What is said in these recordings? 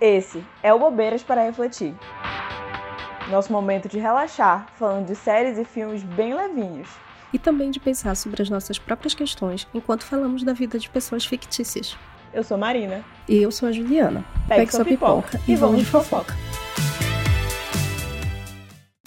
Esse é o Bobeiras para Refletir. Nosso momento de relaxar, falando de séries e filmes bem levinhos. E também de pensar sobre as nossas próprias questões enquanto falamos da vida de pessoas fictícias. Eu sou Marina. E eu sou a Juliana. Pegue, Pegue sua pipoca, pipoca e vamos de fofoca.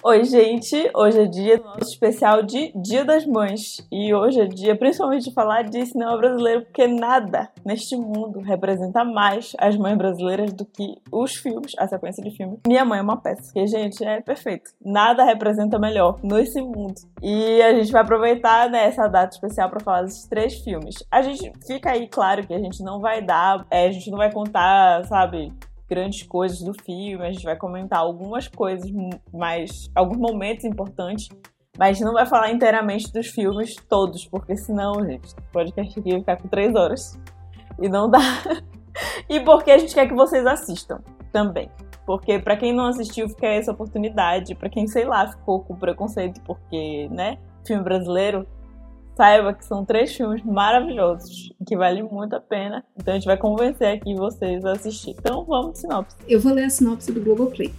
Oi, gente! Hoje é dia do nosso especial de Dia das Mães. E hoje é dia principalmente de falar de cinema brasileiro, porque nada neste mundo representa mais as mães brasileiras do que os filmes, a sequência de filmes. Minha Mãe é uma peça. Que, gente, é perfeito. Nada representa melhor nesse mundo. E a gente vai aproveitar né, essa data especial para falar desses três filmes. A gente fica aí, claro, que a gente não vai dar, é, a gente não vai contar, sabe, grandes coisas do filme, a gente vai comentar algumas coisas mais. alguns momentos importantes, mas não vai falar inteiramente dos filmes todos, porque senão, gente, o podcast aqui vai ficar com três horas. E não dá. e porque a gente quer que vocês assistam também. Porque para quem não assistiu, fica essa oportunidade. para quem, sei lá, ficou com preconceito porque, né, filme brasileiro, saiba que são três filmes maravilhosos, que valem muito a pena. Então a gente vai convencer aqui vocês a assistir. Então vamos sinopse. Eu vou ler a sinopse do Globoplay.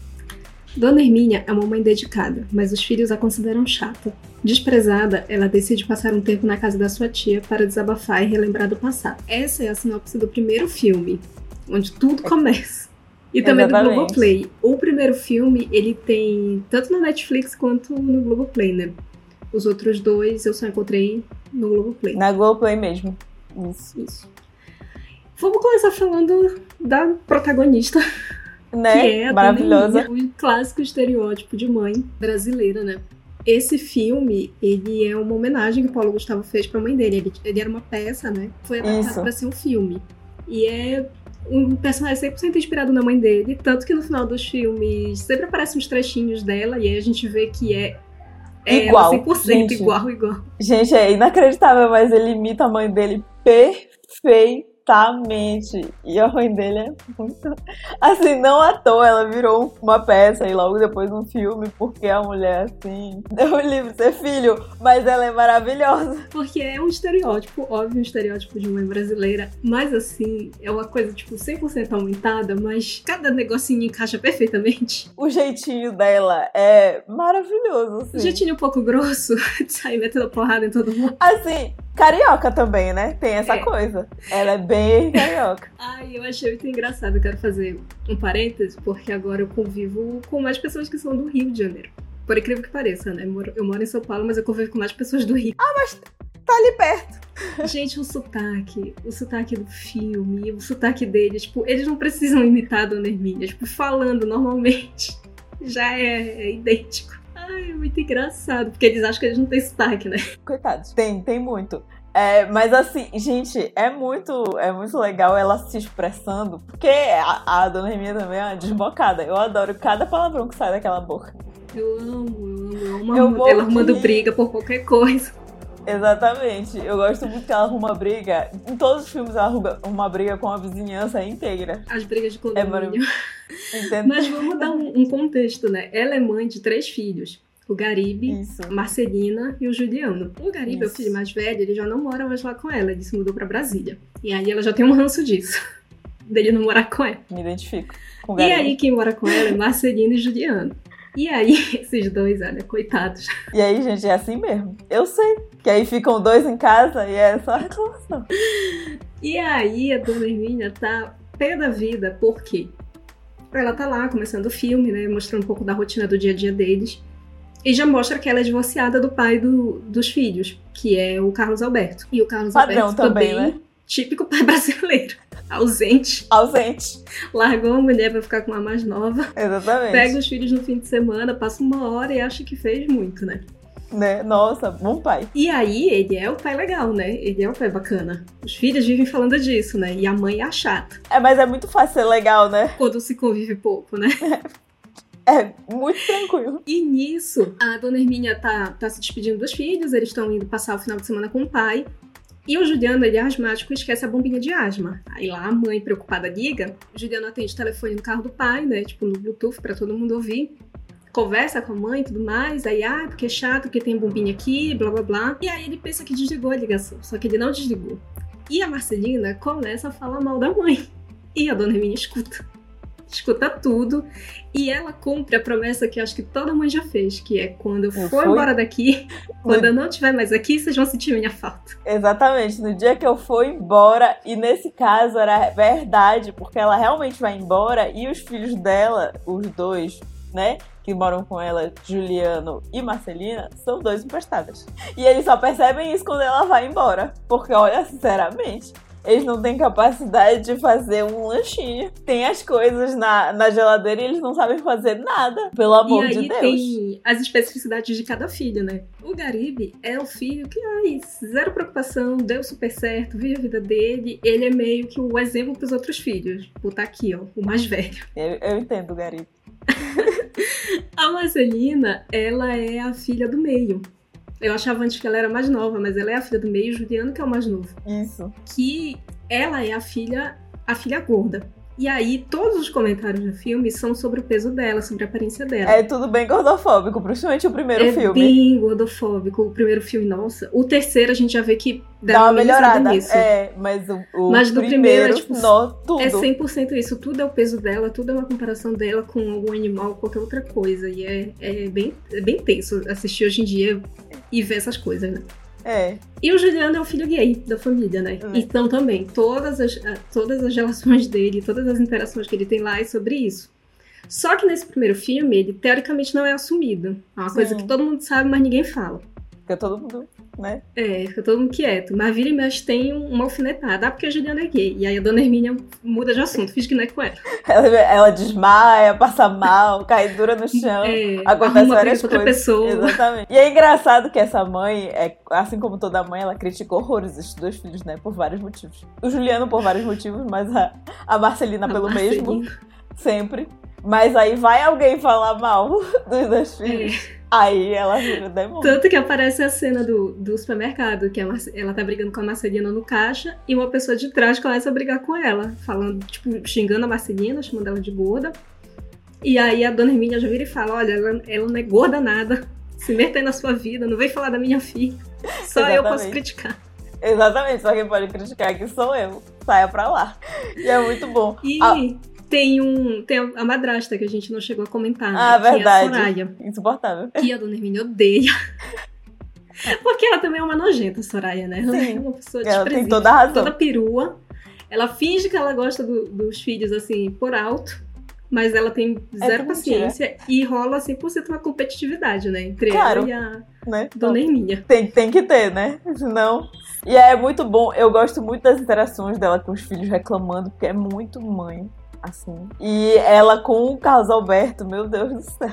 Dona Hermínia é uma mãe dedicada, mas os filhos a consideram chata. Desprezada, ela decide passar um tempo na casa da sua tia para desabafar e relembrar do passado. Essa é a sinopse do primeiro filme, onde tudo começa. E também Exatamente. do Globoplay. O primeiro filme, ele tem tanto na Netflix quanto no Globoplay, né? Os outros dois eu só encontrei no Globoplay. Na Globoplay mesmo. Isso. Isso. Vamos começar falando da protagonista. Né? Que é a Maravilhosa. o clássico estereótipo de mãe brasileira, né? Esse filme, ele é uma homenagem que o Paulo Gustavo fez pra mãe dele. Ele, ele era uma peça, né? Foi adaptado pra ser um filme. E é um personagem 100% inspirado na mãe dele. Tanto que no final dos filmes sempre aparecem uns trechinhos dela. E aí a gente vê que é é, igual. 100% gente, igual, igual. Gente, é inacreditável, mas ele imita a mãe dele perfeito Exatamente. E a mãe dele é muito. Assim, não à toa, ela virou uma peça e logo depois um filme, porque a mulher, assim, deu livro ser filho, mas ela é maravilhosa. Porque é um estereótipo, óbvio, um estereótipo de mãe brasileira, mas assim, é uma coisa, tipo, 100% aumentada, mas cada negocinho encaixa perfeitamente. O jeitinho dela é maravilhoso, assim. O jeitinho um pouco grosso, de sair metendo porrada em todo mundo. Assim, Carioca também, né? Tem essa é. coisa. Ela é bem carioca. Ai, eu achei muito engraçado. Eu quero fazer um parêntese, porque agora eu convivo com mais pessoas que são do Rio de Janeiro. Por incrível que pareça, né? Eu moro, eu moro em São Paulo, mas eu convivo com mais pessoas do Rio. Ah, mas tá ali perto. Gente, o sotaque, o sotaque do filme, o sotaque dele, tipo, eles não precisam imitar a Dona Hermínia, tipo, falando normalmente. Já é, é idêntico. Ai, é muito engraçado, porque eles acham que eles não têm sotaque, né? Coitados. Tem, tem muito. É, mas assim, gente, é muito, é muito legal ela se expressando, porque a, a dona Reminha também é uma desbocada. Eu adoro cada palavrão que sai daquela boca. Eu amo, eu amo. Eu amo ela arrumando briga por qualquer coisa. Exatamente. Eu gosto muito que ela arruma briga. Em todos os filmes ela arruma uma briga com a vizinhança inteira. As brigas de condomínio. É Mas vamos dar um, um, contexto, né? Ela é mãe de três filhos. O Garibe, Isso. Marcelina e o Juliano. O Garibe Isso. é o filho mais velho, ele já não mora mais lá com ela, ele se mudou para Brasília. E aí ela já tem um ranço disso. Dele não morar com ela. Me identifico. e aí quem mora com ela é Marcelina e Juliano. E aí, esses dois, olha, coitados. E aí, gente, é assim mesmo. Eu sei. Que aí ficam dois em casa e é só reclamação. E aí, a dona Hermínia tá pé da vida, por quê? Ela tá lá começando o filme, né? Mostrando um pouco da rotina do dia a dia deles. E já mostra que ela é divorciada do pai do, dos filhos, que é o Carlos Alberto. E o Carlos Padrão Alberto também, também né? Típico pai brasileiro. Ausente. Ausente. Largou a mulher pra ficar com a mais nova. Exatamente. Pega os filhos no fim de semana, passa uma hora e acha que fez muito, né? Né? Nossa, bom pai. E aí, ele é o pai legal, né? Ele é o pai bacana. Os filhos vivem falando disso, né? E a mãe é a chata. É, mas é muito fácil ser legal, né? Quando se convive pouco, né? É, muito tranquilo. E nisso, a dona Hermínia tá, tá se despedindo dos filhos, eles estão indo passar o final de semana com o pai. E o Juliano, ele é asmático esquece a bombinha de asma. Aí lá a mãe, preocupada, liga. O Juliano atende o telefone no carro do pai, né? Tipo, no Bluetooth, para todo mundo ouvir. Conversa com a mãe e tudo mais. Aí, ah, porque é chato, porque tem bombinha aqui, blá blá blá. E aí ele pensa que desligou a ligação, só que ele não desligou. E a Marcelina começa a falar mal da mãe. E a dona Hermínia escuta. Escuta tudo e ela cumpre a promessa que acho que toda mãe já fez, que é quando eu, Eu for fui? embora daqui, quando eu não estiver mais aqui, vocês vão sentir minha falta. Exatamente, no dia que eu for embora, e nesse caso era verdade, porque ela realmente vai embora e os filhos dela, os dois, né, que moram com ela, Juliano e Marcelina, são dois emprestados. E eles só percebem isso quando ela vai embora, porque olha, sinceramente. Eles não têm capacidade de fazer um lanchinho. Tem as coisas na, na geladeira e eles não sabem fazer nada. Pelo amor e de Deus. tem as especificidades de cada filho, né? O Garibe é o filho que, ai, zero preocupação, deu super certo, vive a vida dele. Ele é meio que o exemplo pros outros filhos. Vou tá aqui, ó, o mais velho. Eu, eu entendo, Gari. A Marcelina, ela é a filha do meio. Eu achava antes que ela era mais nova, mas ela é a filha do meio, Juliano que é o mais novo. Isso. Que ela é a filha, a filha gorda. E aí, todos os comentários do filme são sobre o peso dela, sobre a aparência dela. É tudo bem gordofóbico, principalmente o primeiro é filme. bem gordofóbico. O primeiro filme, nossa. O terceiro a gente já vê que Dá uma amenizada melhorada. nisso. É, mas o, o Mas do primeiro, primeiro é, tipo, nó, tudo. É 100% isso. Tudo é o peso dela, tudo é uma comparação dela com algum animal, qualquer outra coisa. E é, é, bem, é bem tenso assistir hoje em dia e ver essas coisas, né? É, E o Juliano é o filho gay da família, né? Hum. Então também, todas as, ah, todas as relações dele, todas as interações que ele tem lá é sobre isso. Só que nesse primeiro filme, ele teoricamente não é assumido. É uma coisa Sim. que todo mundo sabe, mas ninguém fala. fica todo mundo, né? É, fica todo mundo quieto. Mas vira e mexe tem um- uma alfinetada. Ah, porque a Juliana é gay. E aí a dona Hermínia muda de assunto, finge que não é com ela. Ela, ela desmaia, passa mal, cai dura no chão. É, Acontece várias com outra coisas. pessoa. Exatamente. E é engraçado que essa mãe, é, assim como toda mãe, ela critica horrores esses dois filhos, né? Por vários motivos. O Juliano por vários motivos, mas a, a Marcelina A pelo Marcelina. mesmo, sempre. Mas aí vai alguém falar mal dos dois filhos. É. Aí ela vira demônio. Tanto que aparece a cena do, do supermercado, que Marce- ela tá brigando com a Marcelina no caixa e uma pessoa de trás começa a brigar com ela, falando, tipo, xingando a Marcelina, chamando ela de gorda. E aí a dona Hermínia já vira e fala: Olha, ela, ela não é gorda nada, se meta aí na sua vida, não vem falar da minha filha. Só eu posso Exatamente. criticar. Exatamente, só quem pode criticar aqui sou eu. Saia pra lá. E é muito bom. E Ah. Tem um. Tem a madrasta que a gente não chegou a comentar, né? Ah, que verdade. é a Soraya. Insuportável. Que a dona Hermínia odeia. Porque ela também é uma nojenta, Soraya, né? Ela Sim. é uma pessoa Ela tem toda a razão. toda perua. Ela finge que ela gosta do- dos filhos, assim, por alto. Mas ela tem zero tudo paciência e rola 100% uma competitividade, né? Entre Claro. ela e a Né? Dona Hermínia. Tem, tem que ter, né? Senão. E é muito bom. Eu gosto muito das interações dela com os filhos reclamando, porque é muito mãe. Assim. E ela com o Carlos Alberto, meu Deus do céu.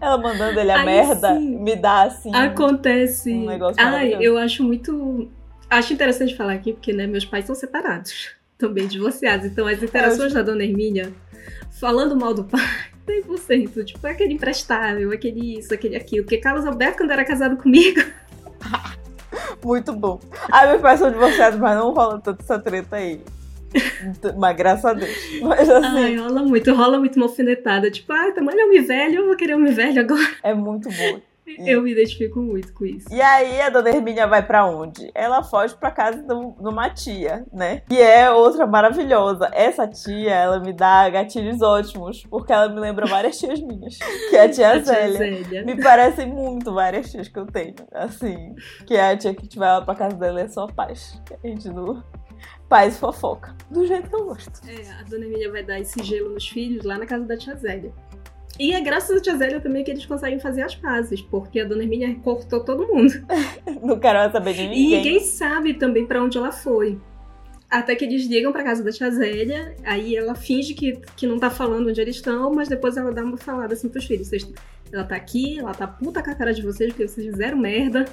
Ela mandando ele a Ai, merda, sim. me dá assim. Acontece. um negócio Ai, eu acho muito. Acho interessante falar aqui, porque, né, meus pais são separados. Também divorciados. Então, as interações da Dona Hermínia falando mal do pai. 100%, tipo, aquele imprestável, aquele isso, aquele aquilo. Porque Carlos Alberto, quando era casado comigo, Muito bom. Ai, meus pais são divorciados, mas não rola tanta essa treta aí. Mas graças a Deus. Mas ai, assim, rola muito, rola muito uma alfinetada. Tipo, ah, tamanho é homem velho, eu vou querer homem velho agora. é muito bom. Eu me identifico muito com isso. E aí a dona Hermínia vai pra onde? Ela foge pra casa do- de uma tia, né? Que é outra maravilhosa. Essa tia, ela me dá gatilhos ótimos, porque ela me lembra várias tias minhas. Que é a tia A tia Zélia. Zélia. Me parecem muito várias tias que eu tenho. Assim, que é a tia que vai lá pra casa dela e é só paz. A gente no paz e fofoca. Do jeito que eu gosto. É, a dona Emília vai dar esse gelo nos filhos lá na casa da tia Zélia. E é graças à tia Zélia também que eles conseguem fazer as pazes, porque a dona Emília cortou todo mundo. Não quero saber de E ninguém. ninguém sabe também pra onde ela foi. Até que eles ligam pra casa da tia Zélia, aí ela finge que, que não tá falando onde eles estão, mas depois ela dá uma falada assim pros filhos. Vocês- ela tá aqui, ela tá puta com a cara de vocês porque vocês fizeram merda.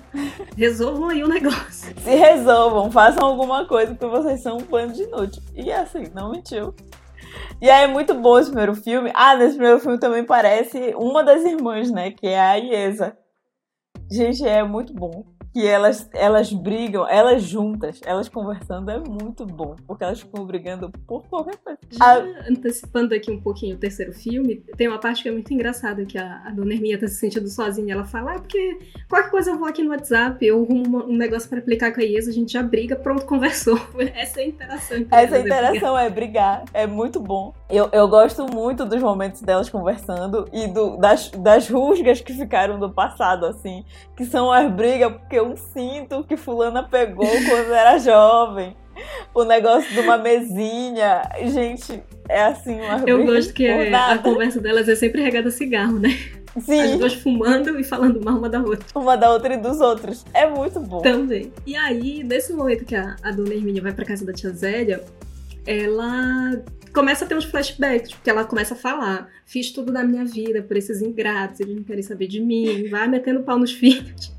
Resolvam aí o negócio. Se resolvam, façam alguma coisa, porque vocês são um bando de inútil. E assim, não mentiu. E aí é muito bom esse primeiro filme. Ah, nesse primeiro filme também parece uma das irmãs, né? Que é a Iesa. Gente, é muito bom. Que elas, elas brigam, elas juntas, elas conversando é muito bom, porque elas ficam brigando por qualquer coisa. Já antecipando aqui um pouquinho o terceiro filme, tem uma parte que é muito engraçada, que a, a dona Herminha tá se sentindo sozinha. Ela fala, ah, porque qualquer coisa eu vou aqui no WhatsApp, eu arrumo um negócio para aplicar com a Iesa, a gente já briga, pronto, conversou. Essa é a interação. Essa interação é brigar, é muito bom. Eu, eu gosto muito dos momentos delas conversando e do, das, das rusgas que ficaram do passado, assim, que são as brigas, porque um cinto que fulana pegou quando era jovem. O negócio de uma mesinha. Gente, é assim uma Eu gosto que a conversa delas é sempre regada a cigarro, né? Sim. As duas fumando e falando mal uma da outra. Uma da outra e dos outros. É muito bom. Também. E aí, nesse momento que a, a dona Hermínia vai pra casa da tia Zélia, ela começa a ter uns flashbacks, porque ela começa a falar: fiz tudo da minha vida por esses ingratos, eles não querem saber de mim, vai metendo pau nos filhos.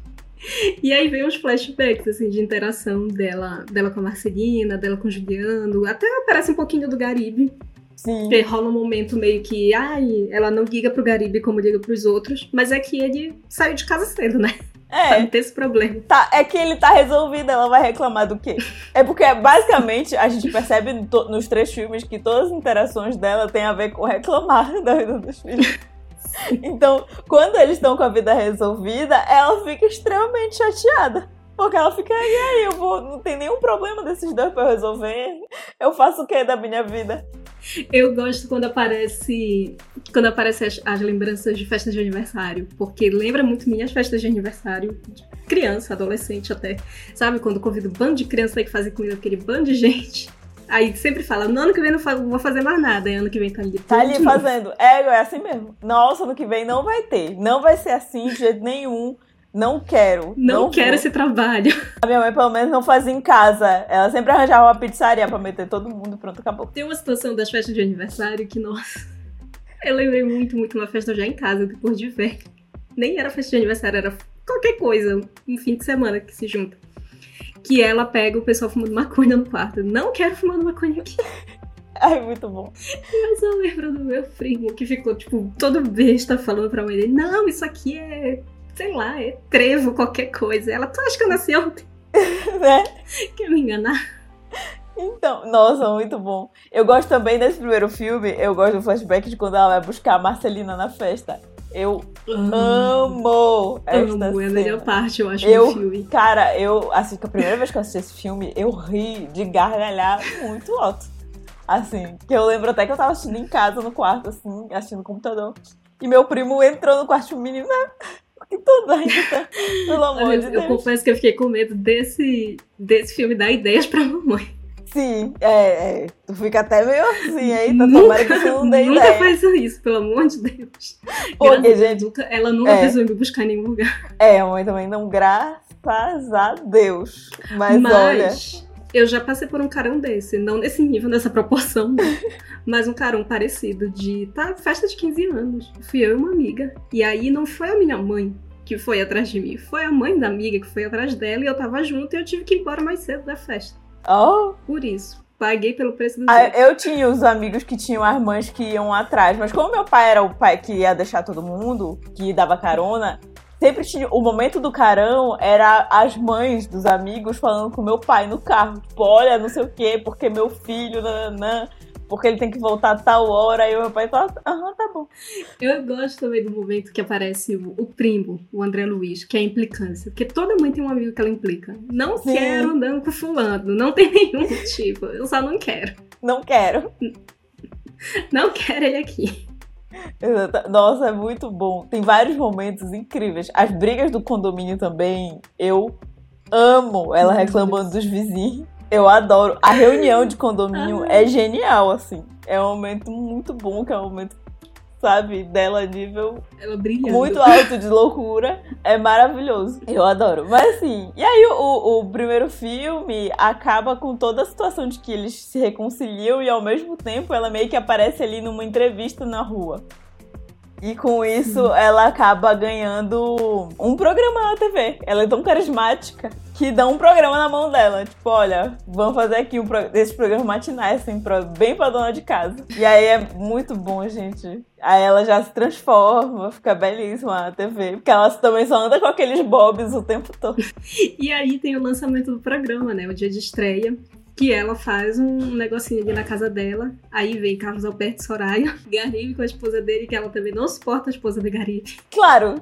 E aí vem uns flashbacks, assim, de interação dela, dela com a Marcelina, dela com o Juliano, até aparece um pouquinho do Garibe. Sim. Porque rola um momento meio que, ai, ela não liga pro Garibe como liga pros outros, mas é que ele saiu de casa cedo, né? É. Pra não ter esse problema. Tá, é que ele tá resolvido, ela vai reclamar do quê? É porque, basicamente, a gente percebe nos três filmes que todas as interações dela têm a ver com reclamar da vida dos filhos. Então, quando eles estão com a vida resolvida, ela fica extremamente chateada. Porque ela fica, e aí, eu vou, não tem nenhum problema desses dois eu resolver. Eu faço o que da minha vida? Eu gosto quando aparece quando aparece as, as, lembranças de festas de aniversário, porque lembra muito minhas festas de aniversário, de criança, adolescente até. Sabe quando convido um bando de crianças aí que fazem comida aquele bando de gente? Aí sempre fala, no ano que vem não vou fazer mais nada, e ano que vem tá ali. Tá ali fazendo. É, é assim mesmo. Nossa, ano que vem não vai ter. Não vai ser assim de jeito nenhum. Não quero. Não, não quero vou. esse trabalho. A minha mãe, pelo menos, não fazia em casa. Ela sempre arranjava uma pizzaria pra meter todo mundo, pronto, acabou. Tem uma situação das festas de aniversário que, nossa. Eu lembrei muito, muito uma festa já em casa, depois de ver. Nem era festa de aniversário, era qualquer coisa, um fim de semana que se junta que ela pega o pessoal fumando maconha no quarto. Não quero fumar maconha aqui. Ai, muito bom. Mas eu lembro do meu primo que ficou, tipo, todo besta falando pra mãe dele: Não, isso aqui é, sei lá, é trevo, qualquer coisa. Ela, tu acha que eu nasci ontem? né? Quer me enganar? Então, nossa, muito bom. Eu gosto também desse primeiro filme, eu gosto do flashback de quando ela vai buscar a Marcelina na festa. Eu amo, amo esta amo, é a parte, eu acho, eu, do filme. Cara, eu, assim, a primeira vez que eu assisti esse filme, eu ri de gargalhar muito alto. Assim, que eu lembro até que eu tava assistindo em casa, no quarto, assim, assistindo no computador. E meu primo entrou no quarto, o menino, né? Que tudo ainda tá, pelo amor Olha, de Deus. Eu confesso que eu fiquei com medo desse, desse filme dar ideias pra mamãe. Sim, é, é, Tu fica até meio assim, aí tá tomara que você não dê nunca ideia. faz isso, pelo amor de Deus. Porque, gente. Nunca, ela nunca é, me buscar em nenhum lugar. É, a mãe também não, graças a Deus. Mas, Mas olha. Eu já passei por um carão desse, não nesse nível, nessa proporção, né? mas um carão parecido de tá, festa de 15 anos. Fui eu e uma amiga. E aí não foi a minha mãe que foi atrás de mim, foi a mãe da amiga que foi atrás dela e eu tava junto e eu tive que ir embora mais cedo da festa. Oh. Por isso. Paguei pelo preço do ah, Eu tinha os amigos que tinham as mães que iam atrás, mas como meu pai era o pai que ia deixar todo mundo, que dava carona, sempre tinha. O momento do carão era as mães dos amigos falando com meu pai no carro. Tipo, olha, não sei o quê, porque meu filho, nananã porque ele tem que voltar a tal hora. E o meu pai fala, aham, tá bom. Eu gosto também do momento que aparece o, o, primo, o André Luiz, que é a implicância. Porque toda mãe tem um amigo que ela implica. Não Sim. quero andando com fulano, não tem nenhum motivo. Eu só não quero. Não quero. Não quero ele aqui. Nossa, é muito bom. Tem vários momentos incríveis. As brigas do condomínio também, eu amo ela reclamando dos vizinhos. Eu adoro. A reunião de condomínio é genial, assim. É um momento muito bom, que é um momento, sabe, dela nível Ela brilhando. muito alto de loucura. É maravilhoso. Eu adoro. Mas assim, e aí o, o primeiro filme acaba com toda a situação de que eles se reconciliam e ao mesmo tempo ela meio que aparece ali numa entrevista na rua. E com isso ela acaba ganhando um programa na TV. Ela é tão carismática que dá um programa na mão dela. Tipo, olha, vamos fazer aqui um pro... esse programa matinais, assim, pra... bem pra dona de casa. E aí é muito bom, gente. Aí ela já se transforma, fica belíssima na TV. Porque ela também só anda com aqueles bobs o tempo todo. e aí tem o lançamento do programa, né? O dia de estreia que ela faz um negocinho ali na casa dela. Aí vem Carlos Alberto Soraya, Garibe com a esposa dele, que ela também não suporta a esposa de Garibe. Claro,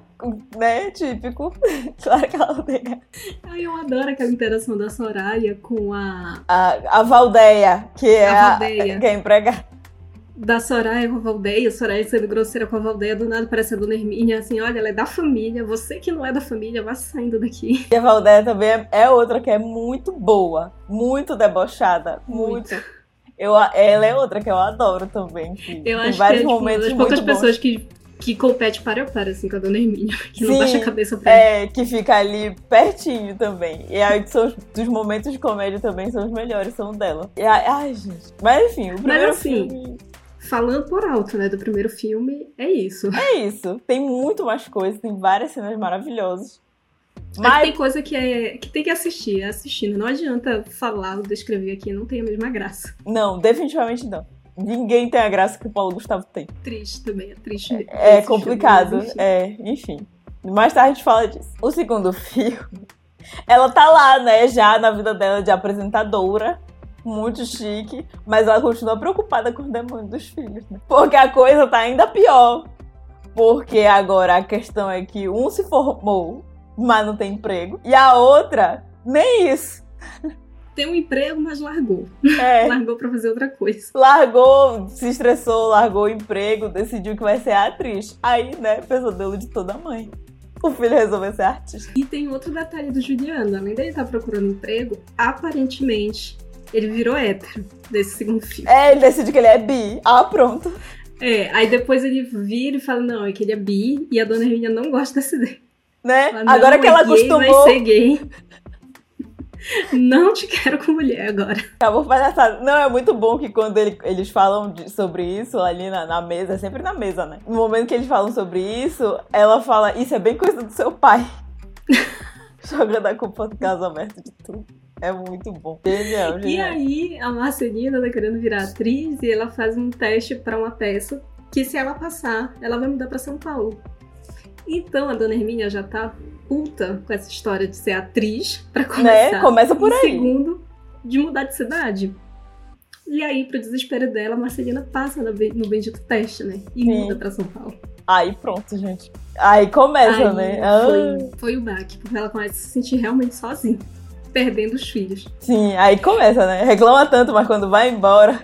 né? Típico. claro que ela odeia. Ai, eu adoro aquela interação da Soraya com a. A, a Valdeia, que é a, Valdeia. a, que é empregada da Soraya com a Valdeia, Soraya sendo grosseira com a Valdeia, do nada parece a Dona Hermínia, assim, olha, ela é da família, você que não é da família, vá saindo daqui. E a Valdeia também é outra que é muito boa, muito debochada, muito. muito. Eu, ela é outra que eu adoro também. Que eu acho vários que é, tipo, momentos tipo, das poucas pessoas que que compete para eu para assim com a Dona Hermínia, que Sim, não baixa a cabeça pra É, que fica ali pertinho também. E aí são dos momentos de comédia também são os melhores, são dela. E ai, ai gente. Mas enfim, o primeiro Mas, assim, filme falando por alto, né, do primeiro filme, é isso. É isso. Tem muito mais coisas, tem várias cenas maravilhosas. Mas tem coisa que, é, que tem que assistir, é assistindo. Não adianta falar ou descrever aqui, não tem a mesma graça. Não, definitivamente não. Ninguém tem a graça que o Paulo Gustavo tem. Triste também, é triste. É, é complicado, filme, enfim. é, enfim. Mais tarde a gente fala disso. O segundo filme, ela tá lá, né, já na vida dela de apresentadora muito chique, mas ela continua preocupada com o demônio dos filhos, né? Porque a coisa tá ainda pior. Porque agora a questão é que um se formou, mas não tem emprego, e a outra, nem isso. Tem um emprego, mas largou. É. largou pra fazer outra coisa. Largou, se estressou, largou o emprego, decidiu que vai ser atriz. Aí, né, pesadelo de toda mãe o filho resolveu ser artista. E tem outro detalhe do Juliano, além dele estar tá procurando emprego, aparentemente ele virou hétero desse segundo filme. É, ele decide que ele é bi. Ah, pronto. É, aí depois ele vira e fala, não, é que ele é bi e a dona Hermínia não gosta dessa ideia. Né? Fala, agora que ela é gay, acostumou. Vai ser gay. Não te quero com mulher agora. Acabou palhaçada. Não, é muito bom que quando ele, eles falam de, sobre isso ali na, na, mesa, é sempre na mesa, né? No momento que eles falam sobre isso, ela fala: Isso é bem coisa do seu pai. Jogando a culpa do caso aberto de tudo. É muito bom. Genial, genial. E aí, a Marcelina tá querendo virar atriz e ela faz um teste para uma peça que, se ela passar, ela vai mudar para São Paulo. Então, a dona Hermínia já tá puta com essa história de ser atriz para né? começar. Né? Começa por aí. segundo, de mudar de cidade. E aí, pro desespero dela, a Marcelina passa no bendito teste, né? E Sim. muda pra São Paulo. Aí pronto, gente. Aí começa, aí né? Foi, ah. foi o baque, porque ela começa a se sentir realmente sozinha perdendo os filhos. Sim, aí começa, né? Reclama tanto, mas quando vai embora.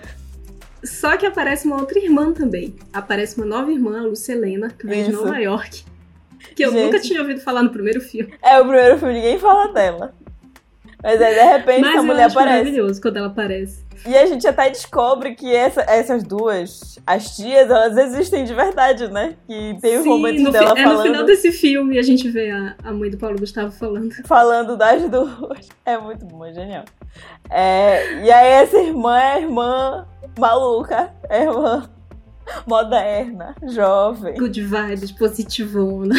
Só que aparece uma outra irmã também. Aparece uma nova irmã, a Lucelena, que vem de Nova York. Que eu Gente. nunca tinha ouvido falar no primeiro filme. É, o primeiro filme ninguém fala dela. Mas aí, de repente, Mas a mulher aparece. maravilhoso quando ela aparece. E a gente até descobre que essa, essas duas, as tias, elas existem de verdade, né? Que tem os momentos dela fi, falando... É no final desse filme a gente vê a, a mãe do Paulo Gustavo falando. Falando das duas. É muito bom, é genial. É, e aí essa irmã é a irmã maluca, é a irmã moderna, jovem. Good vibes, positivona.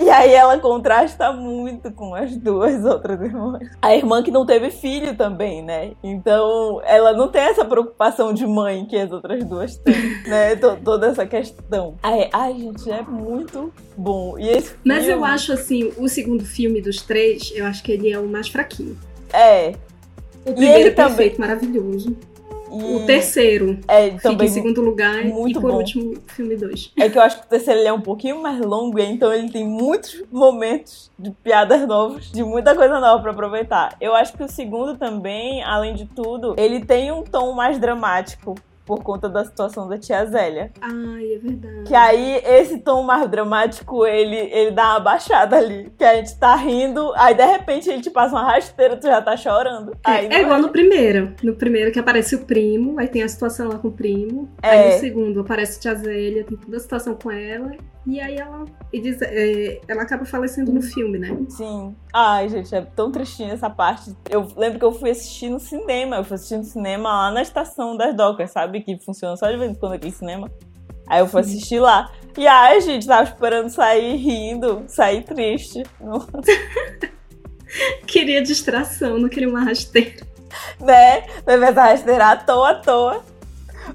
E aí ela contrasta muito com as duas outras irmãs. A irmã que não teve filho também, né? Então ela não tem essa preocupação de mãe que as outras duas têm, né? toda essa questão. Ai, ai, gente, é muito bom. E esse Mas eu acho assim, o segundo filme dos três, eu acho que ele é o mais fraquinho. É. O primeiro é perfeito, também... maravilhoso. E o terceiro é, também fica em segundo lugar muito e por bom. último, filme 2. É que eu acho que o terceiro é um pouquinho mais longo, então ele tem muitos momentos de piadas novas, de muita coisa nova para aproveitar. Eu acho que o segundo também, além de tudo, ele tem um tom mais dramático por conta da situação da tia Zélia. Ai, é verdade. Que aí esse tom mais dramático, ele, ele dá uma baixada ali. Que a gente tá rindo, aí de repente ele te passa uma rasteira, tu já tá chorando. É, é igual no primeiro. No primeiro que aparece o primo, aí tem a situação lá com o primo. É. Aí no segundo aparece a tia Zélia, tem toda a situação com ela. E aí ela, diz, é, ela acaba falecendo no filme, né? Sim. Ai, gente, é tão tristinha essa parte. Eu lembro que eu fui assistir no cinema. Eu fui assistir no cinema lá na estação das docas, sabe? Que funciona só de vez em quando aqui em cinema. Aí eu fui assistir lá. E aí a gente tava esperando sair rindo, sair triste. queria distração, não queria uma rasteira. Né? Teve essa rasteira à toa, à toa.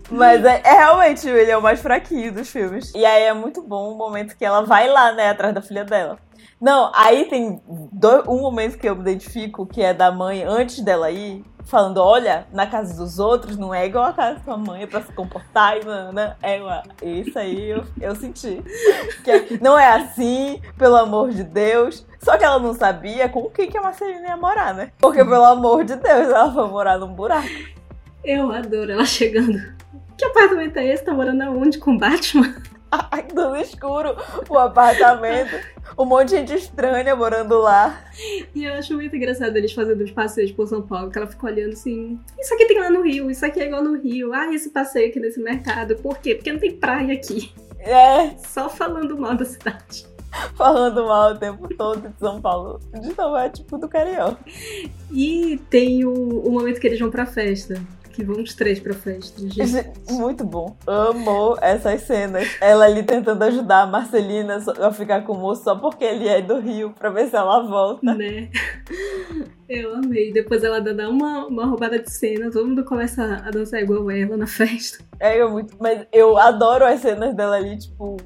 Mas é, é, realmente ele é o mais fraquinho dos filmes. E aí é muito bom o momento que ela vai lá, né, atrás da filha dela. Não, aí tem dois, um momento que eu me identifico, que é da mãe antes dela ir, falando, olha, na casa dos outros não é igual a casa da sua mãe é pra se comportar e né? É uma... isso aí eu, eu senti. Que não é assim, pelo amor de Deus. Só que ela não sabia com quem que a Marcelina ia morar, né? Porque, pelo amor de Deus, ela foi morar num buraco. Eu adoro ela chegando. Que apartamento é esse? Tá morando aonde com Batman? Ai, tudo escuro, o apartamento. Um monte de gente estranha morando lá. E eu acho muito engraçado eles fazendo os passeios por São Paulo, que ela fica olhando assim. Isso aqui tem lá no Rio, isso aqui é igual no Rio. Ah, esse passeio aqui nesse mercado. Por quê? Porque não tem praia aqui. É. Só falando mal da cidade. Falando mal o tempo todo de São Paulo. De novo, é tipo do Carioca. E tem o, o momento que eles vão pra festa que vão os três pra festa. Gente. Muito bom. Amo essas cenas. Ela ali tentando ajudar a Marcelina a ficar com o moço só porque ele é do Rio, pra ver se ela volta. Né? Eu amei. Depois ela dá uma, uma roubada de cena, todo mundo começa a dançar igual ela na festa. É, eu muito. Mas eu adoro as cenas dela ali, tipo,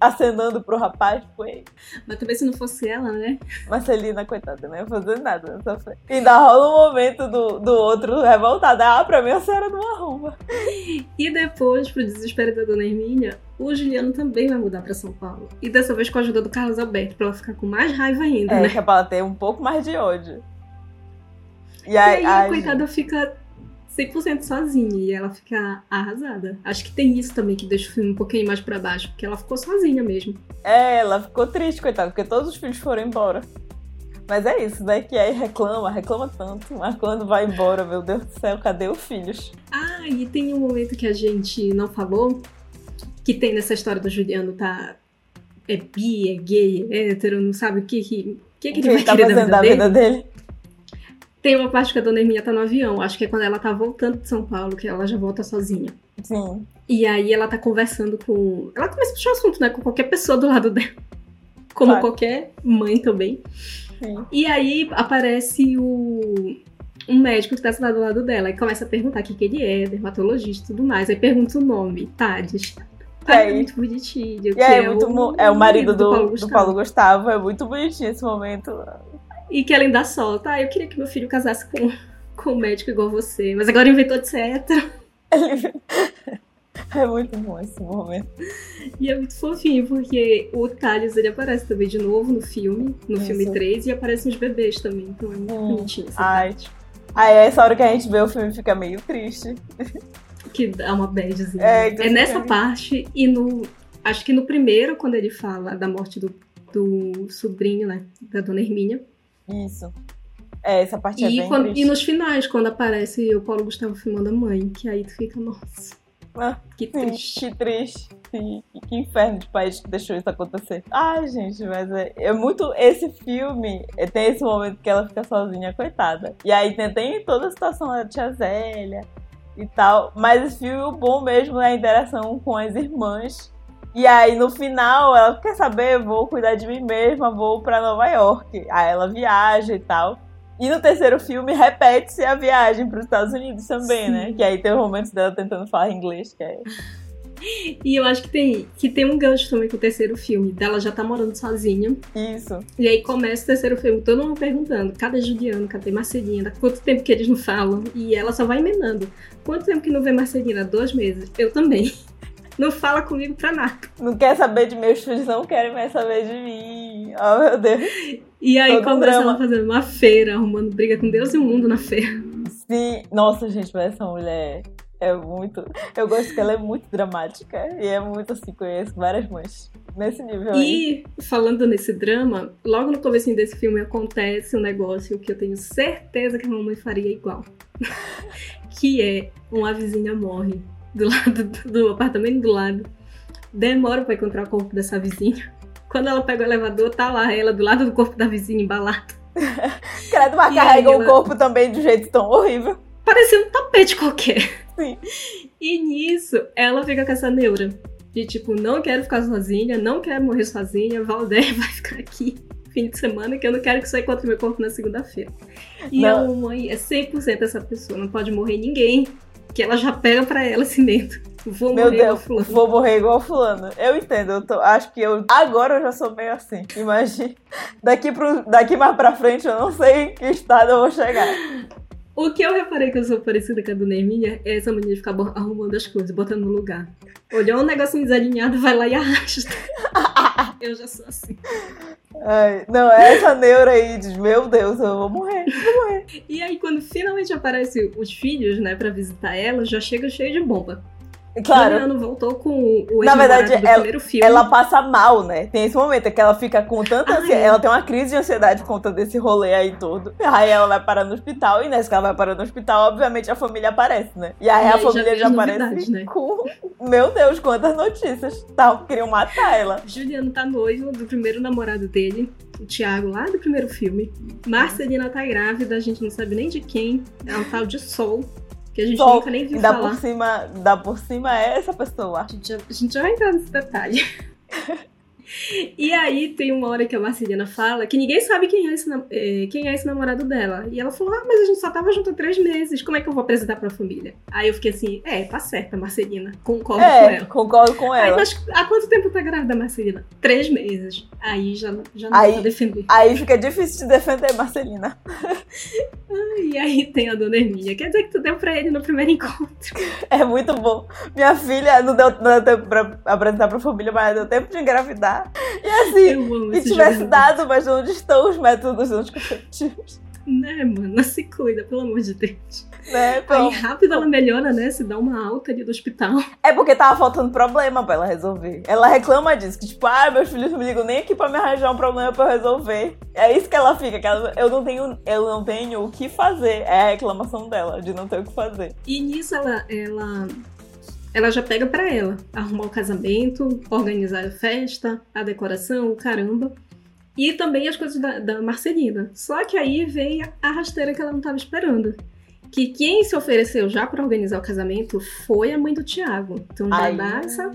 acenando pro rapaz, foi. Mas também se não fosse ela, né? Marcelina, coitada, não ia fazer nada nessa frente. Ainda rola um momento do, do outro revoltado. Ah, pra mim a senhora não arruma. E depois, pro desespero da dona Hermínia, o Juliano também vai mudar pra São Paulo. E dessa vez com a ajuda do Carlos Alberto, pra ela ficar com mais raiva ainda, é, né? que é pra ela ter um pouco mais de ódio. E aí, e aí a coitada fica 100% sozinha e ela fica arrasada. Acho que tem isso também que deixa o filme um pouquinho mais para baixo, porque ela ficou sozinha mesmo. É, ela ficou triste, coitada, porque todos os filhos foram embora. Mas é isso, né? Que aí reclama, reclama tanto, mas quando vai embora, meu Deus do céu, cadê os filhos? Ah, e tem um momento que a gente não falou, que tem nessa história do Juliano, tá? É bi, é gay, é hétero, não sabe o que que, que, que ele vai tá querer da vida, vida dele. Tem uma parte que a dona Hermínia tá no avião, acho que é quando ela tá voltando de São Paulo, que ela já volta sozinha. Sim. E aí ela tá conversando com. Ela começa a puxar o assunto, né? Com qualquer pessoa do lado dela. Como claro. qualquer mãe também. Sim. E aí aparece o. Um médico que tá sentado do lado dela e começa a perguntar o que, que ele é, dermatologista e tudo mais. Aí pergunta o nome, Tades. É, é muito bonitinho. E é, é, muito, o, é o marido do, do, Paulo do, Paulo Gustavo. É muito bonitinho esse momento. E que ela ainda solta. Ah, eu queria que meu filho casasse com, com um médico igual você. Mas agora inventou de ser hétero. É muito bom esse momento. E é muito fofinho, porque o Thales ele aparece também de novo no filme, no Isso. filme 3, e aparecem os bebês também. Então é muito hum. bonitinho Ai. parte. Aí essa hora que a gente vê o filme fica meio triste. Que dá uma badzinha. É, é nessa parte e no. Acho que no primeiro, quando ele fala da morte do, do sobrinho, né? Da dona Hermínia. Isso. É, essa parte é e bem quando, E nos finais, quando aparece o Paulo Gustavo filmando a mãe, que aí tu fica, nossa. Ah, que triste. que triste. Sim, que inferno de país que deixou isso acontecer. Ai, gente, mas é, é, muito. Esse filme é, tem esse momento que ela fica sozinha, coitada. E aí tem, tem toda a situação da tia Zélia e tal. Mas esse filme, o bom mesmo é a interação com as irmãs e aí no final ela quer saber, vou cuidar de mim mesma, vou para Nova York. Aí ela viaja e tal. E no terceiro filme repete-se a viagem para os Estados Unidos também, Sim. né? Que aí tem o momento dela tentando falar inglês, que é e eu acho que tem, que tem um gancho também com o terceiro filme. Dela já tá morando sozinha. Isso. E aí começa o terceiro filme, todo mundo perguntando: cadê Juliano, cadê Marcelina? Quanto tempo que eles não falam? E ela só vai emendando. Quanto tempo que não vê Marcelina? Dois meses. Eu também. Não fala comigo pra nada. Não quer saber de meus filhos, não querem mais saber de mim. Oh, meu Deus. E aí Todo começa ela fazendo uma feira, arrumando briga com Deus e o mundo na feira. Sim. Nossa, gente, mas essa mulher é muito. Eu gosto que ela é muito dramática. E é muito assim, conheço várias mães nesse nível. E falando nesse drama, logo no começo desse filme acontece um negócio que eu tenho certeza que a mamãe faria igual. que é uma vizinha morre do lado do apartamento do lado. Demora para encontrar o corpo dessa vizinha. Quando ela pega o elevador, tá lá ela do lado do corpo da vizinha embalado. Credo, mas carrega ela... o corpo também de um jeito tão horrível. Parecia um tapete qualquer. Sim. E nisso, ela fica com essa neura. De tipo, não quero ficar sozinha, não quero morrer sozinha, Valdeia vai ficar aqui fim de semana que eu não quero que você encontre meu corpo na segunda-feira. E não. a mamãe é 100% essa pessoa, não pode morrer ninguém, que ela já pega para ela esse medo. Vou Meu Deus, vou morrer igual fulano. Eu entendo, eu tô, acho que eu agora eu já sou meio assim. Imagina. Daqui, pro, daqui mais pra frente eu não sei em que estado eu vou chegar. O que eu reparei que eu sou parecida com a Dona Hermínia é essa mania de ficar arrumando as coisas, botando no lugar. Olhou um negocinho desalinhado, vai lá e arrasta. eu já sou assim. Ai, não, essa neura aí diz, meu Deus, eu vou morrer, vou morrer. E aí, quando finalmente aparecem os filhos, né, pra visitar ela, já chega cheio de bomba. Claro. Juliano voltou com o Na verdade, do ela, primeiro filme. ela passa mal, né? Tem esse momento que ela fica com tanta ansiedade. Ela tem uma crise de ansiedade por conta desse rolê aí todo. Aí ela vai parar no hospital. E nessa que ela vai parar no hospital, obviamente a família aparece, né? E aí, e aí a família já, já aparece né? com. Meu Deus, quantas notícias. Tá, queriam matar ela. Juliano tá noivo do primeiro namorado dele o Thiago lá do primeiro filme. Marcelina tá grávida, a gente não sabe nem de quem. É um tal de Sol que a gente Só, nunca nem viu dá falar. Por cima, dá por cima é essa pessoa. A gente já, a gente já vai entrar nesse detalhe. E aí tem uma hora que a Marcelina fala que ninguém sabe quem é, esse, é, quem é esse namorado dela. E ela falou: Ah, mas a gente só tava junto há três meses, como é que eu vou apresentar pra família? Aí eu fiquei assim, é, tá certa, Marcelina. Concordo é, com ela. Concordo com ela. Aí, mas há quanto tempo tá grávida, Marcelina? Três meses. Aí já, já não aí, dá defender. Aí fica difícil de defender Marcelina. e aí tem a dona Hermínia. Quer dizer que tu deu pra ele no primeiro encontro. É muito bom. Minha filha não deu, não deu tempo pra apresentar pra família, mas deu tempo de engravidar. E assim, e tivesse dado, mas onde estão os métodos anticonceptivos? Né, mano? Se cuida, pelo amor de Deus. Né, Aí rápido ela melhora, né? Se dá uma alta ali do hospital. É porque tava faltando problema pra ela resolver. Ela reclama disso, que tipo, ah, meus filhos não me ligam nem aqui pra me arranjar um problema pra eu resolver. É isso que ela fica, que ela, eu não tenho, eu não tenho o que fazer. É a reclamação dela, de não ter o que fazer. E nisso ela, ela ela já pega para ela arrumar o casamento, organizar a festa, a decoração, o caramba. E também as coisas da, da Marcelina. Só que aí vem a rasteira que ela não estava esperando. Que quem se ofereceu já para organizar o casamento foi a mãe do Tiago. Então já Ai. dá essa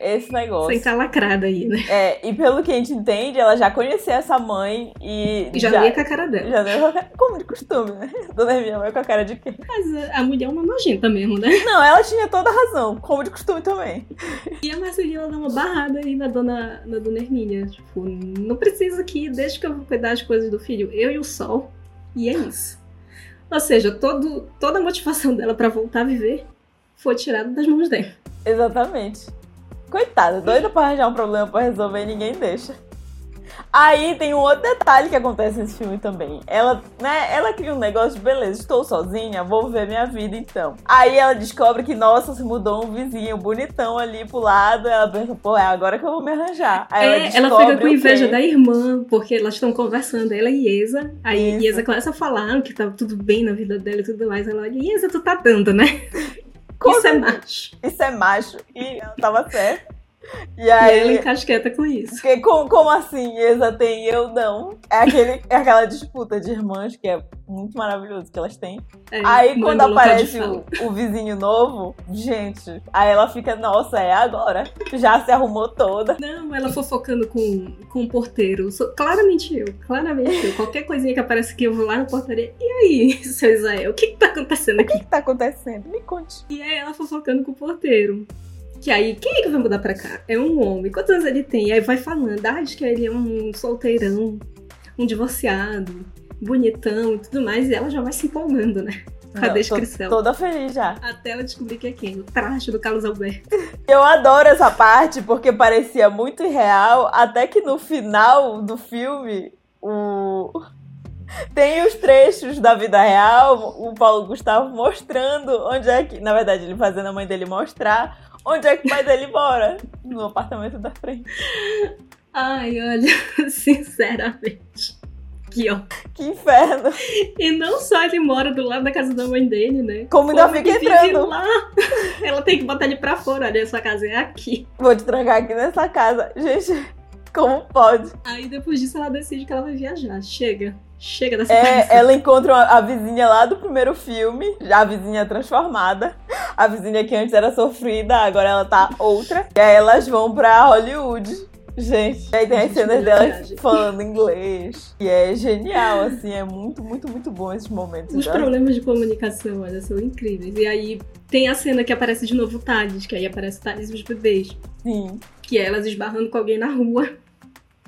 esse negócio. Sem estar lacrada aí, né? É, e pelo que a gente entende, ela já conhecia essa mãe e. Já, já ia com a cara dela. Já veio com a cara. Como de costume, né? Dona Hermínia vai com a cara de quê? Mas a mulher é uma nojenta mesmo, né? Não, ela tinha toda a razão, como de costume também. E a Marcelina dá uma barrada aí na dona, na dona Hermínia. Tipo, não precisa aqui, deixa que eu vou cuidar das coisas do filho, eu e o sol. E é isso. Ou seja, todo, toda a motivação dela para voltar a viver foi tirada das mãos dela. Exatamente. Coitada, doida pra arranjar um problema pra resolver e ninguém deixa. Aí tem um outro detalhe que acontece nesse filme também. Ela, né, ela cria um negócio de beleza, estou sozinha, vou viver minha vida então. Aí ela descobre que, nossa, se mudou um vizinho bonitão ali pro lado. Ela pensa, pô, é agora que eu vou me arranjar. Aí é, ela, ela fica com inveja da irmã, porque elas estão conversando, ela e Iesa. Aí Isso. Iesa começa a falar que tá tudo bem na vida dela e tudo mais. Ela olha, Iesa, tu tá dando, né? Isso é macho. Isso é macho. E ela tava certa. E, aí, e ela encasqueta com isso. Porque, como, como assim? Esa tem eu não? É, aquele, é aquela disputa de irmãs que é muito maravilhoso que elas têm. É, aí quando aparece o, o, vizinho novo, gente, aí ela fica, nossa, é agora. Já se arrumou toda. Não, ela fofocando com, com o porteiro. Sou, claramente eu, claramente eu. Qualquer coisinha que aparece aqui, eu vou lá na portaria. E aí, seu Israel, o que que tá acontecendo aqui? O que que tá acontecendo? Me conte. E aí ela fofocando com o porteiro. Que aí, quem é que vai mudar pra cá? É um homem. Quantos anos ele tem? E aí vai falando, ah, acho que ele é um solteirão, um divorciado, bonitão e tudo mais. E ela já vai se empolgando, né? Com a Não, descrição. Tô toda feliz já. Até ela descobrir que é quem? O traje do Carlos Alberto. Eu adoro essa parte porque parecia muito irreal, até que no final do filme, o. Tem os trechos da vida real, o Paulo Gustavo mostrando onde é que. Na verdade, ele fazendo a mãe dele mostrar Onde é que o pai dele mora? No apartamento da frente. Ai, olha, sinceramente. Que, ó. Que inferno. E não só ele mora do lado da casa da mãe dele, né? Como ainda fica entrando. Lá. Ela tem que botar ele pra fora. Olha, sua casa é aqui. Vou te trancar aqui nessa casa. Gente, como pode? Aí depois disso ela decide que ela vai viajar. Chega. Chega dessa É, ela encontra a vizinha lá do primeiro filme, já a vizinha transformada. A vizinha que antes era sofrida, agora ela tá outra. E aí elas vão pra Hollywood. Gente, e aí tem as cenas delas falando inglês. E é genial, assim, é muito, muito, muito bom esses momentos. Os né? problemas de comunicação, olha, são incríveis. E aí tem a cena que aparece de novo o Thales, que aí aparece o Thales e os bebês. Sim. Que é elas esbarrando com alguém na rua.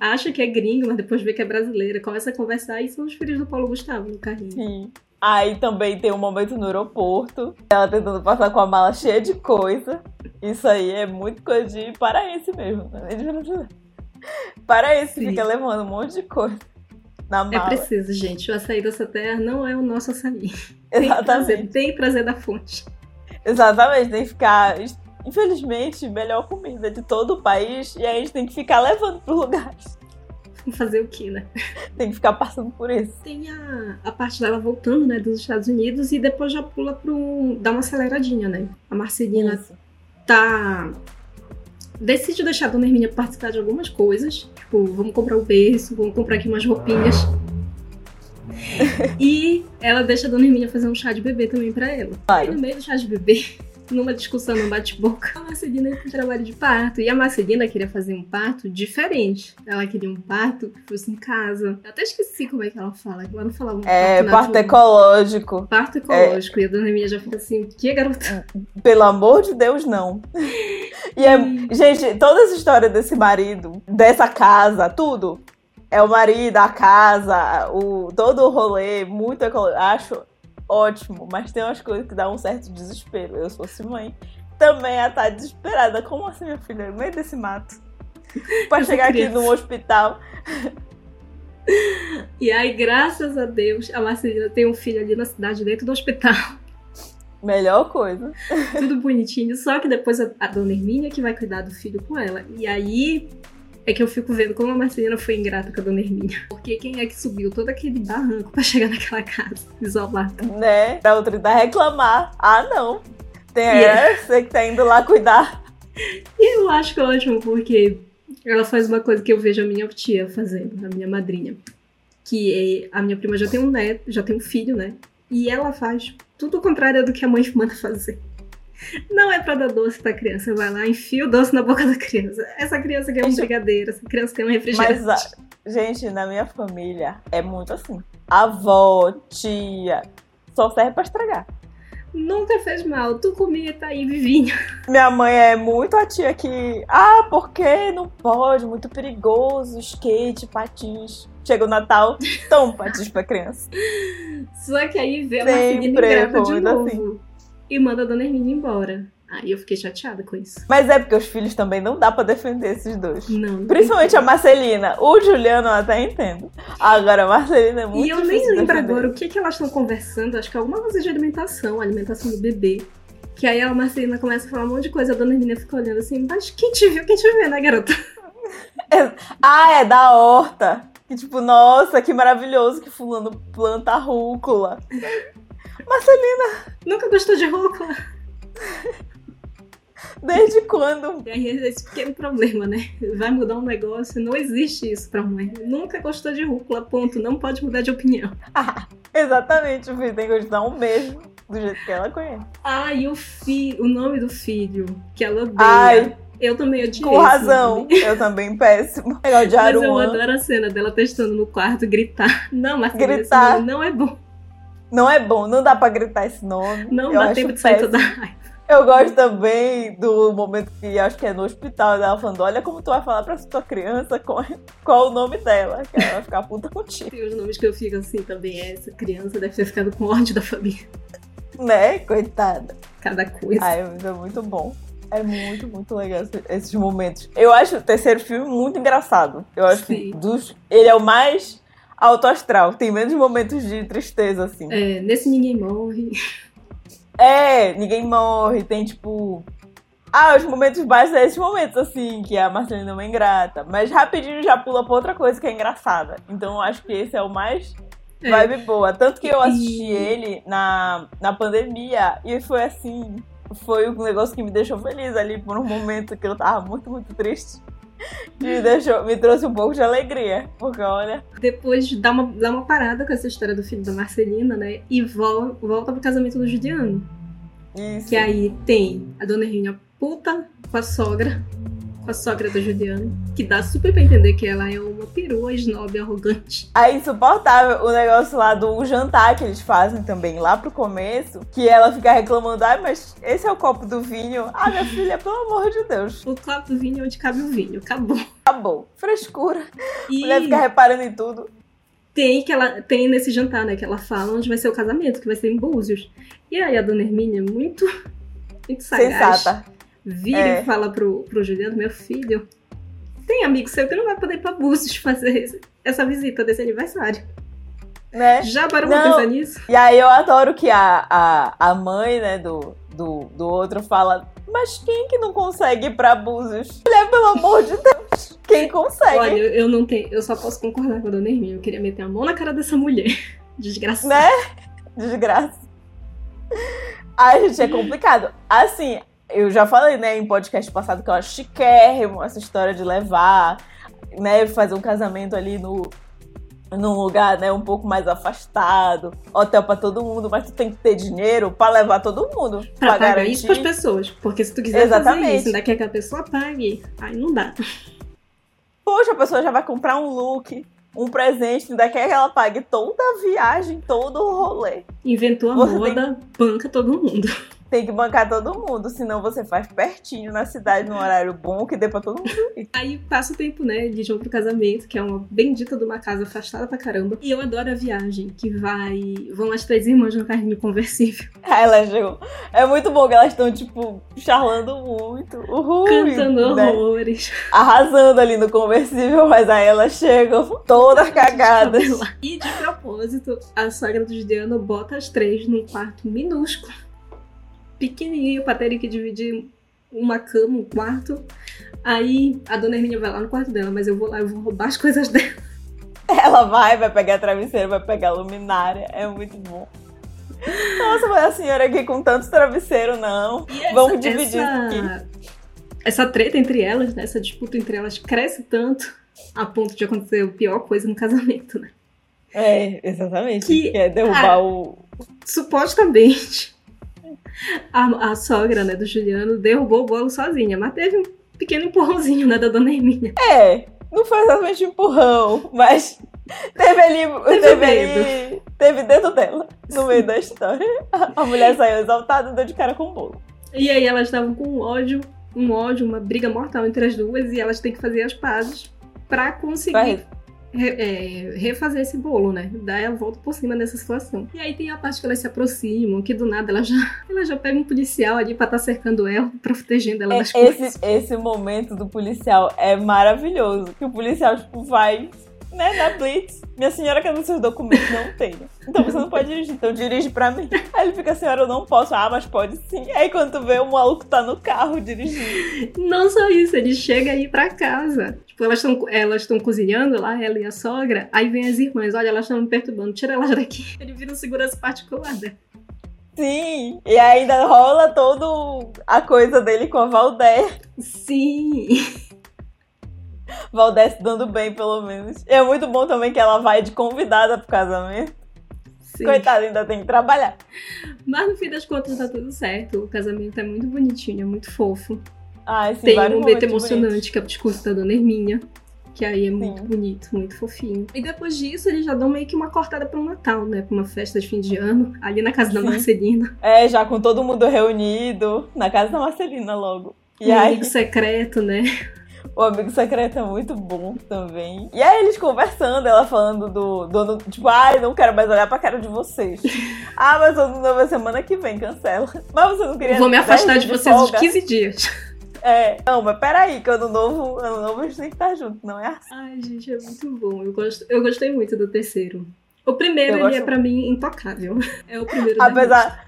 Acha que é gringo, mas depois vê que é brasileira. Começa a conversar e são os filhos do Paulo Gustavo no carrinho. Sim. Aí também tem um momento no aeroporto, ela tentando passar com a mala cheia de coisa. Isso aí é muito coisa de paraense mesmo, né? De brasileiro. Paraense Sim. fica levando um monte de coisa na É mala. preciso, gente. O açaí dessa terra não é o nosso açaí. Tem que trazer, Exatamente. tem que trazer da fonte. Exatamente, tem que ficar. Infelizmente, melhor comida de todo o país e a gente tem que ficar levando pro lugares. Fazer o quê, né? Tem que ficar passando por isso. Tem a, a parte dela voltando, né, dos Estados Unidos e depois já pula pra um. dá uma aceleradinha, né? A Marcelina Isso. tá. Decide deixar a Dona Hermínia participar de algumas coisas. Tipo, vamos comprar o berço, vamos comprar aqui umas roupinhas. e ela deixa a Dona Hermínia fazer um chá de bebê também pra ela. Claro. no meio do chá de bebê, numa discussão, num bate-boca, a Marcelina pro trabalho de parto. E a Marcelina queria fazer um parto diferente. Ela queria um parto que fosse em casa. Eu até esqueci como é que ela fala. Ela não falava um É, parto parto ecológico. Parto ecológico. E a Dona Hermínia já fica assim, o que, garota? Pelo amor de Deus, não. E é, gente, toda essa história desse marido, dessa casa, tudo. É o marido, a casa, o, todo o rolê, muito ecológico. Acho ótimo, mas tem umas coisas que dá um certo desespero. Eu, se fosse mãe, também ia estar desesperada. Como assim, minha filha? No meio desse mato. Pra chegar aqui no hospital. E aí, graças a Deus, a Marcelina tem um filho ali na cidade, dentro do hospital. Melhor coisa. Tudo bonitinho. Só que depois a, a dona Hermínia que vai cuidar do filho com ela. E aí é que eu fico vendo como a Marcelina foi ingrata com a dona Hermínia. Porque quem é que subiu todo aquele barranco pra chegar naquela casa isolada? Né? Pra outra ainda reclamar. Ah, não. Tem Yeah. é, você que tá indo lá cuidar. E eu acho que é ótimo porque ela faz uma coisa que eu vejo a minha tia fazendo, a minha madrinha. Que é, a minha prima já tem um neto, já tem um filho, né? E ela faz tudo o contrário do que a mãe manda fazer. Não é pra dar doce pra criança, vai lá, enfia o doce na boca da criança. Essa criança quer um brigadeiro, essa criança quer um refrigerante. Mas, a- gente, na minha família é muito assim. Avó, tia, só serve pra estragar. Nunca fez mal, tu comia, tá aí, vivinho. Minha mãe é muito a tia que. Ah, porque não pode? Muito perigoso, skate, patins. Chega o Natal, toma patins pra criança. Só que aí vê a Sempre Marcelina ingrata de foi novo. assim. E manda a dona Hermínia embora. Aí eu fiquei chateada com isso. Mas é porque os filhos também não dá pra defender esses dois. Não. não Principalmente a Marcelina. O Juliano eu até entendo. Agora a Marcelina é muito E eu nem lembro agora o que, que elas estão conversando. Acho que é alguma coisa de alimentação, alimentação do bebê. Que aí a Marcelina começa a falar um monte de coisa, a dona Hermínia fica olhando assim, mas quem te viu, quem te vê, né, garota? Ah, é da horta. Que tipo, nossa, que maravilhoso que fulano planta rúcula. Marcelina, Nunca gostou de rúcula? desde quando? E aí é esse pequeno problema, né? Vai mudar um negócio, não existe isso pra mãe. Nunca gostou de rúcula, ponto. Não pode mudar de opinião. Exatamente, o filho tem que gostar um mesmo do jeito que ela conhece. Ah, e o filho, o nome do filho, que ela odeia. Ai, eu também odiei. com razão. Eu também péssimo. De Mas eu adoro a cena dela testando no quarto gritar. Não, Marcelina, Gritar. não é bom. Não é bom, não dá pra gritar esse nome. Não eu dá acho tempo de sair toda. Eu gosto também do momento que acho que é no hospital dela falando: Olha como tu vai falar pra tua criança qual, qual o nome dela, que ela vai ficar puta contigo. Tem os nomes que eu fico assim também. é, Essa criança deve ter ficado com ódio da família. Né? Coitada. Cada coisa. Ai, mas é muito bom. É muito, muito legal esse- esses momentos. Eu acho o terceiro filme muito engraçado. Eu acho Sim. que dos, ele é o mais alto astral. Tem menos momentos de tristeza, assim. É, nesse ninguém morre. É, ninguém morre, tem tipo. Ah, os momentos baixos é esses momentos, assim, que a Marcelina é uma ingrata. Mas rapidinho já pula pra outra coisa que é engraçada. Então eu acho que esse é o mais É. vibe boa. Tanto que eu assisti E- ele na, na pandemia e foi assim. Foi um negócio que me deixou feliz ali por um momento que eu tava muito, muito triste. Me, deixou, me trouxe um pouco de alegria. Porque, olha. Depois dá uma, dá uma parada com essa história do filho da Marcelina, né? E vol, volta pro casamento do Juliano. Isso. Que aí tem a dona Hermínia puta com a sogra, com a sogra do Juliano, que dá super pra entender que ela é uma perua, snob, arrogante. É insuportável o negócio lá do jantar que eles fazem também, lá pro começo, que ela fica reclamando, ai, mas esse é o copo do vinho. Ah, minha filha, pelo amor de Deus. O copo do vinho é onde cabe o vinho, acabou. Acabou. Frescura. E Mulher fica reparando em tudo. tem que ela tem nesse jantar, né, que ela fala onde vai ser o casamento, que vai ser em Búzios. E aí a dona Hermínia, muito, muito sagaz, Sensata. Vira É. e fala pro, pro Juliano, meu filho, tem amigo seu que não vai poder ir pra Búzios fazer essa visita desse aniversário. Né? Já parou pra pensar nisso? E aí eu adoro que a, a, a mãe, né, do, do, do outro fala, mas quem que não consegue ir pra Búzios? Mulher, pelo amor de Deus, quem consegue? Olha, eu eu não tenho, eu só posso concordar com a dona Hermínia. Eu queria meter a mão na cara dessa mulher. Desgraçada. Né? Desgraça. Ai, gente, é complicado. Assim, eu já falei, né, em podcast passado que eu acho chiquérrimo essa história de levar, né, fazer um casamento ali no num lugar, né, um pouco mais afastado, hotel pra todo mundo, mas tu tem que ter dinheiro pra levar todo mundo, Pra pagar garantir. isso pras pessoas. Porque se tu quiser fazer Exatamente. isso, ainda quer que a pessoa pague, aí não dá. Poxa, a pessoa já vai comprar um look, um presente, ainda quer que ela pague toda a viagem, todo o rolê. Inventou a Você moda, banca todo mundo. Tem que bancar todo mundo, senão você faz pertinho na cidade, num horário bom, que dê pra todo mundo ir. Aí passa o tempo, né? Eles vão pro casamento, que é uma bendita de uma casa afastada pra caramba. E eu adoro a viagem, que vai. Vão as três irmãs no carrinho conversível, Aí ela chegou. É muito bom que elas estão, tipo, charlando muito. Uhul! cantando né? horrores. Arrasando ali no conversível, mas aí elas chegam todas cagadas. E de propósito, a sogra do Juliano bota as três num quarto minúsculo, pequenininho, pra terem que dividir uma cama, um quarto. Aí a dona Hermínia vai lá no quarto dela, mas eu vou lá, eu vou roubar as coisas dela. Ela vai, vai pegar travesseiro, vai pegar luminária. É muito bom. Nossa, mas a senhora aqui com tantos travesseiros, não. Essa, Vamos dividir essa, essa treta entre elas, né? Essa disputa entre elas cresce tanto a ponto de acontecer a pior coisa no casamento, né? É, exatamente. Que- Quer derrubar Ah. o. Supostamente, a, a sogra né, do Juliano derrubou o bolo sozinha, mas teve um pequeno empurrãozinho né, da dona Hermínia. É, não foi exatamente um empurrão, mas teve ali. Teve Teve, dedo. ali. Teve dedo dela no meio da história. A mulher saiu exaltada e deu de cara com o bolo. E aí elas estavam com um ódio, um ódio, uma briga mortal entre as duas, e elas têm que fazer as pazes pra conseguir Vai. É, refazer esse bolo, né? Dar a volta por cima nessa situação. E aí tem a parte que elas se aproximam, que do nada ela já, ela já pega um policial ali pra estar cercando ela, protegendo ela É, das coisas. esse, esse momento do policial é maravilhoso. Que o policial, tipo, vai, né, na Blitz. Minha senhora quer nos seus documentos, não tem. Então você não pode dirigir, então dirige pra mim. Aí ele fica, senhora, eu não posso. Ah, mas pode sim. Aí quando tu vê, o maluco tá no carro dirigindo. Não só isso, ele chega aí pra casa. Tipo, elas estão elas cozinhando lá, ela e a sogra. Aí vem as irmãs, olha, elas estão me perturbando, tira elas daqui. Ele vira um segurança particular, né? Sim. E ainda rola todo a coisa dele com a Valdé. Sim. Valdé se dando bem, pelo menos. E é muito bom também que ela vai de convidada pro casamento. Sim. Coitada, ainda tem que trabalhar. Mas no fim das contas tá tudo certo. O casamento é muito bonitinho, é muito fofo. Ai, sim, Tem um momento emocionante que é o discurso da dona Hermínia. Que aí é muito Sim. bonito, muito fofinho. E depois disso, eles já dão meio que uma cortada pro Natal, né? Pra uma festa de fim de ano, ali na casa da Sim. Marcelina. É, já com todo mundo reunido, na casa da Marcelina logo. E um aí, amigo secreto, né? o amigo secreto é muito bom também. E aí eles conversando, ela falando do dono, tipo, ai, não quero mais olhar pra cara de vocês. ah, mas o novo é semana que vem, cancela. Mas você não queria Vou me afastar de dias vocês uns folga? 15 dias. É, não, mas peraí, que ano novo, ano novo a gente tem que estar junto, não é assim. Ai, gente, é muito bom. Eu, gosto, eu gostei muito do terceiro. O primeiro, ele é gosto- pra mim intocável. É o primeiro. Apesar,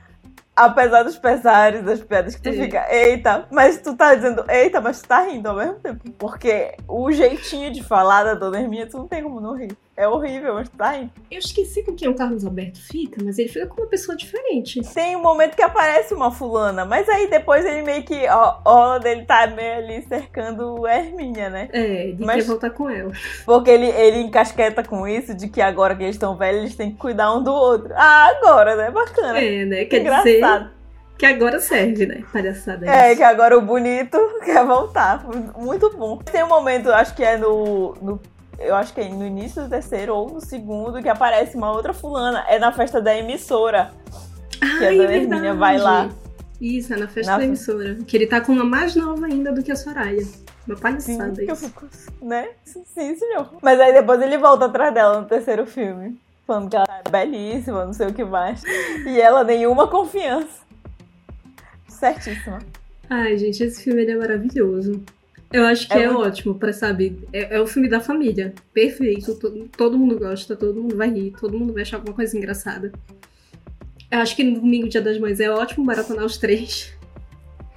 apesar dos pesares, das piadas que tu É. fica, eita, mas tu tá dizendo, eita, mas tu tá rindo ao mesmo tempo. Porque o jeitinho de falar da Dona Herminha, tu não tem como não rir. É horrível, mas tá aí. Eu esqueci com quem o Carlos Alberto fica, mas ele fica com uma pessoa diferente. Tem um momento que aparece uma fulana, mas aí depois ele meio que. Ó, ó dele tá meio ali cercando a Hermínia, né? É, de Mas- quer voltar com ela. Porque ele, ele encasqueta com isso de que agora que eles estão velhos, eles têm que cuidar um do outro. Ah, agora, né? Bacana. É, né? Quer dizer Engraçado. que agora serve, né? Palhaçada. É, essa. que agora o bonito quer voltar. Muito bom. Tem um momento, acho que é no. no eu acho que é no início do terceiro ou no segundo, que aparece uma outra fulana. É na festa da emissora. que a Ai, dona é Hermínia vai lá. Isso, é na festa Na- da emissora. Que ele tá com uma mais nova ainda do que a Soraya. Uma palhaçada eu isso. fico, né? Sim, senhor. Mas aí depois ele volta atrás dela no terceiro filme. Falando que ela é belíssima, não sei o que mais. E ela nenhuma confiança. Certíssima. Ai, gente, esse filme é maravilhoso. Eu acho que É é, muito- ótimo pra, sabe, é, é o filme da família. Perfeito. to- todo mundo gosta, todo mundo vai rir, todo mundo vai achar alguma coisa engraçada. Eu acho que no domingo, Dia das Mães, é ótimo maratonar os três.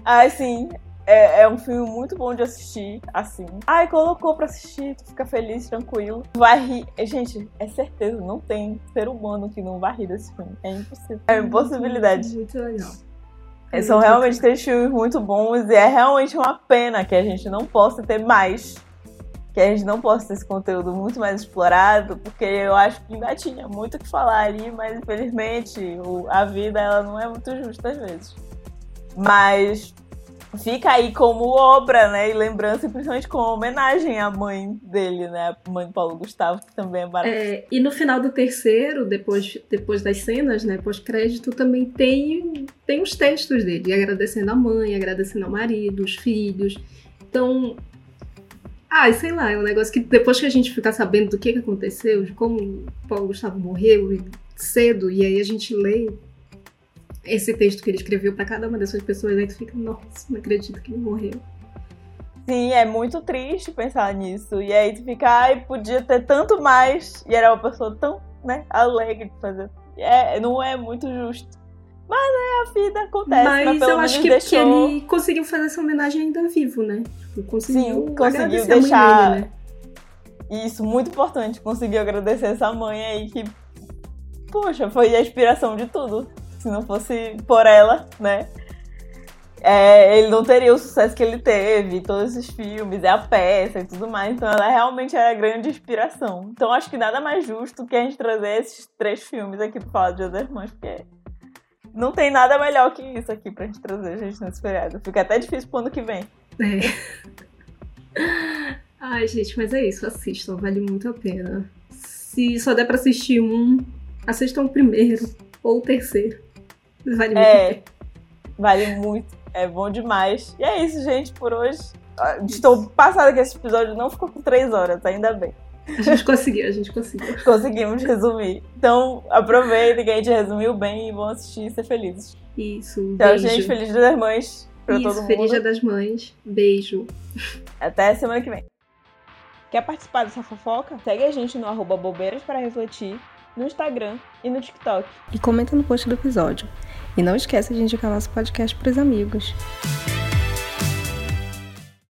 Ai, sim. É, é um filme muito bom de assistir, assim. Ai, colocou pra assistir, tu fica feliz, tranquilo. Vai rir. É, Gente, é certeza, não tem ser humano que não vai rir desse filme. É impossível. É uma impossibilidade. Muito legal. É, São realmente três filmes muito bons e é realmente uma pena que a gente não possa ter mais. Que a gente não possa ter esse conteúdo muito mais explorado, porque eu acho que ainda tinha muito o que falar ali, mas infelizmente o- a vida ela não é muito justa às vezes. Mas fica aí como obra, né? E lembrança, principalmente como homenagem à mãe dele, né? A mãe do Paulo Gustavo, que também é barato. É, e no final do terceiro, depois, depois das cenas, né, pós-crédito, também tem, tem os textos dele, agradecendo a mãe, agradecendo ao marido, os filhos. Então, ai, sei lá, é um negócio que depois que a gente ficar sabendo do que, que aconteceu, de como Paulo Gustavo morreu cedo, e aí a gente lê esse texto que ele escreveu pra cada uma dessas pessoas, aí tu fica, nossa, não acredito que ele morreu. Sim, é muito triste pensar nisso. E aí tu fica, ai, podia ter tanto mais. E era uma pessoa tão, né, alegre de fazer. É, não é muito justo. Mas é, a vida acontece. Mas, Mas pelo eu acho que, deixou... que ele conseguiu fazer essa homenagem ainda vivo, né? Tipo, conseguiu, Sim, conseguiu deixar- dele, né? Isso, muito importante. Conseguiu agradecer essa mãe aí que, poxa, foi a inspiração de tudo. Se não fosse por ela, né? é, ele não teria o sucesso que ele teve, todos esses filmes, é a peça e tudo mais. Então ela realmente era a grande inspiração. Então acho que nada mais justo que a gente trazer esses três filmes aqui pra falar de das Mães, porque não tem nada melhor que isso aqui pra gente trazer, gente, nesse feriado. Fica até difícil pro ano que vem. É. Ai, gente, mas é isso, assistam, vale muito a pena. Se só der pra assistir um, assistam o primeiro ou o terceiro. Vale muito a É, vale muito. É bom demais. E é isso, gente, por hoje. Ah, Estou passada que esse episódio não ficou com três horas, ainda bem. A gente conseguiu, a gente conseguiu. Conseguimos resumir. Então, aproveitem que a gente resumiu bem e vão assistir e ser felizes. Isso, Tchau, beijo. gente. Feliz Dia das Mães pra Isso, todo feliz mundo. Dia das Mães. Beijo. Até semana que vem. Quer participar dessa fofoca? Segue a gente no arroba bobeiras para refletir, no Instagram e no TikTok. E comenta no post do episódio. E não esqueça de indicar nosso podcast pros amigos.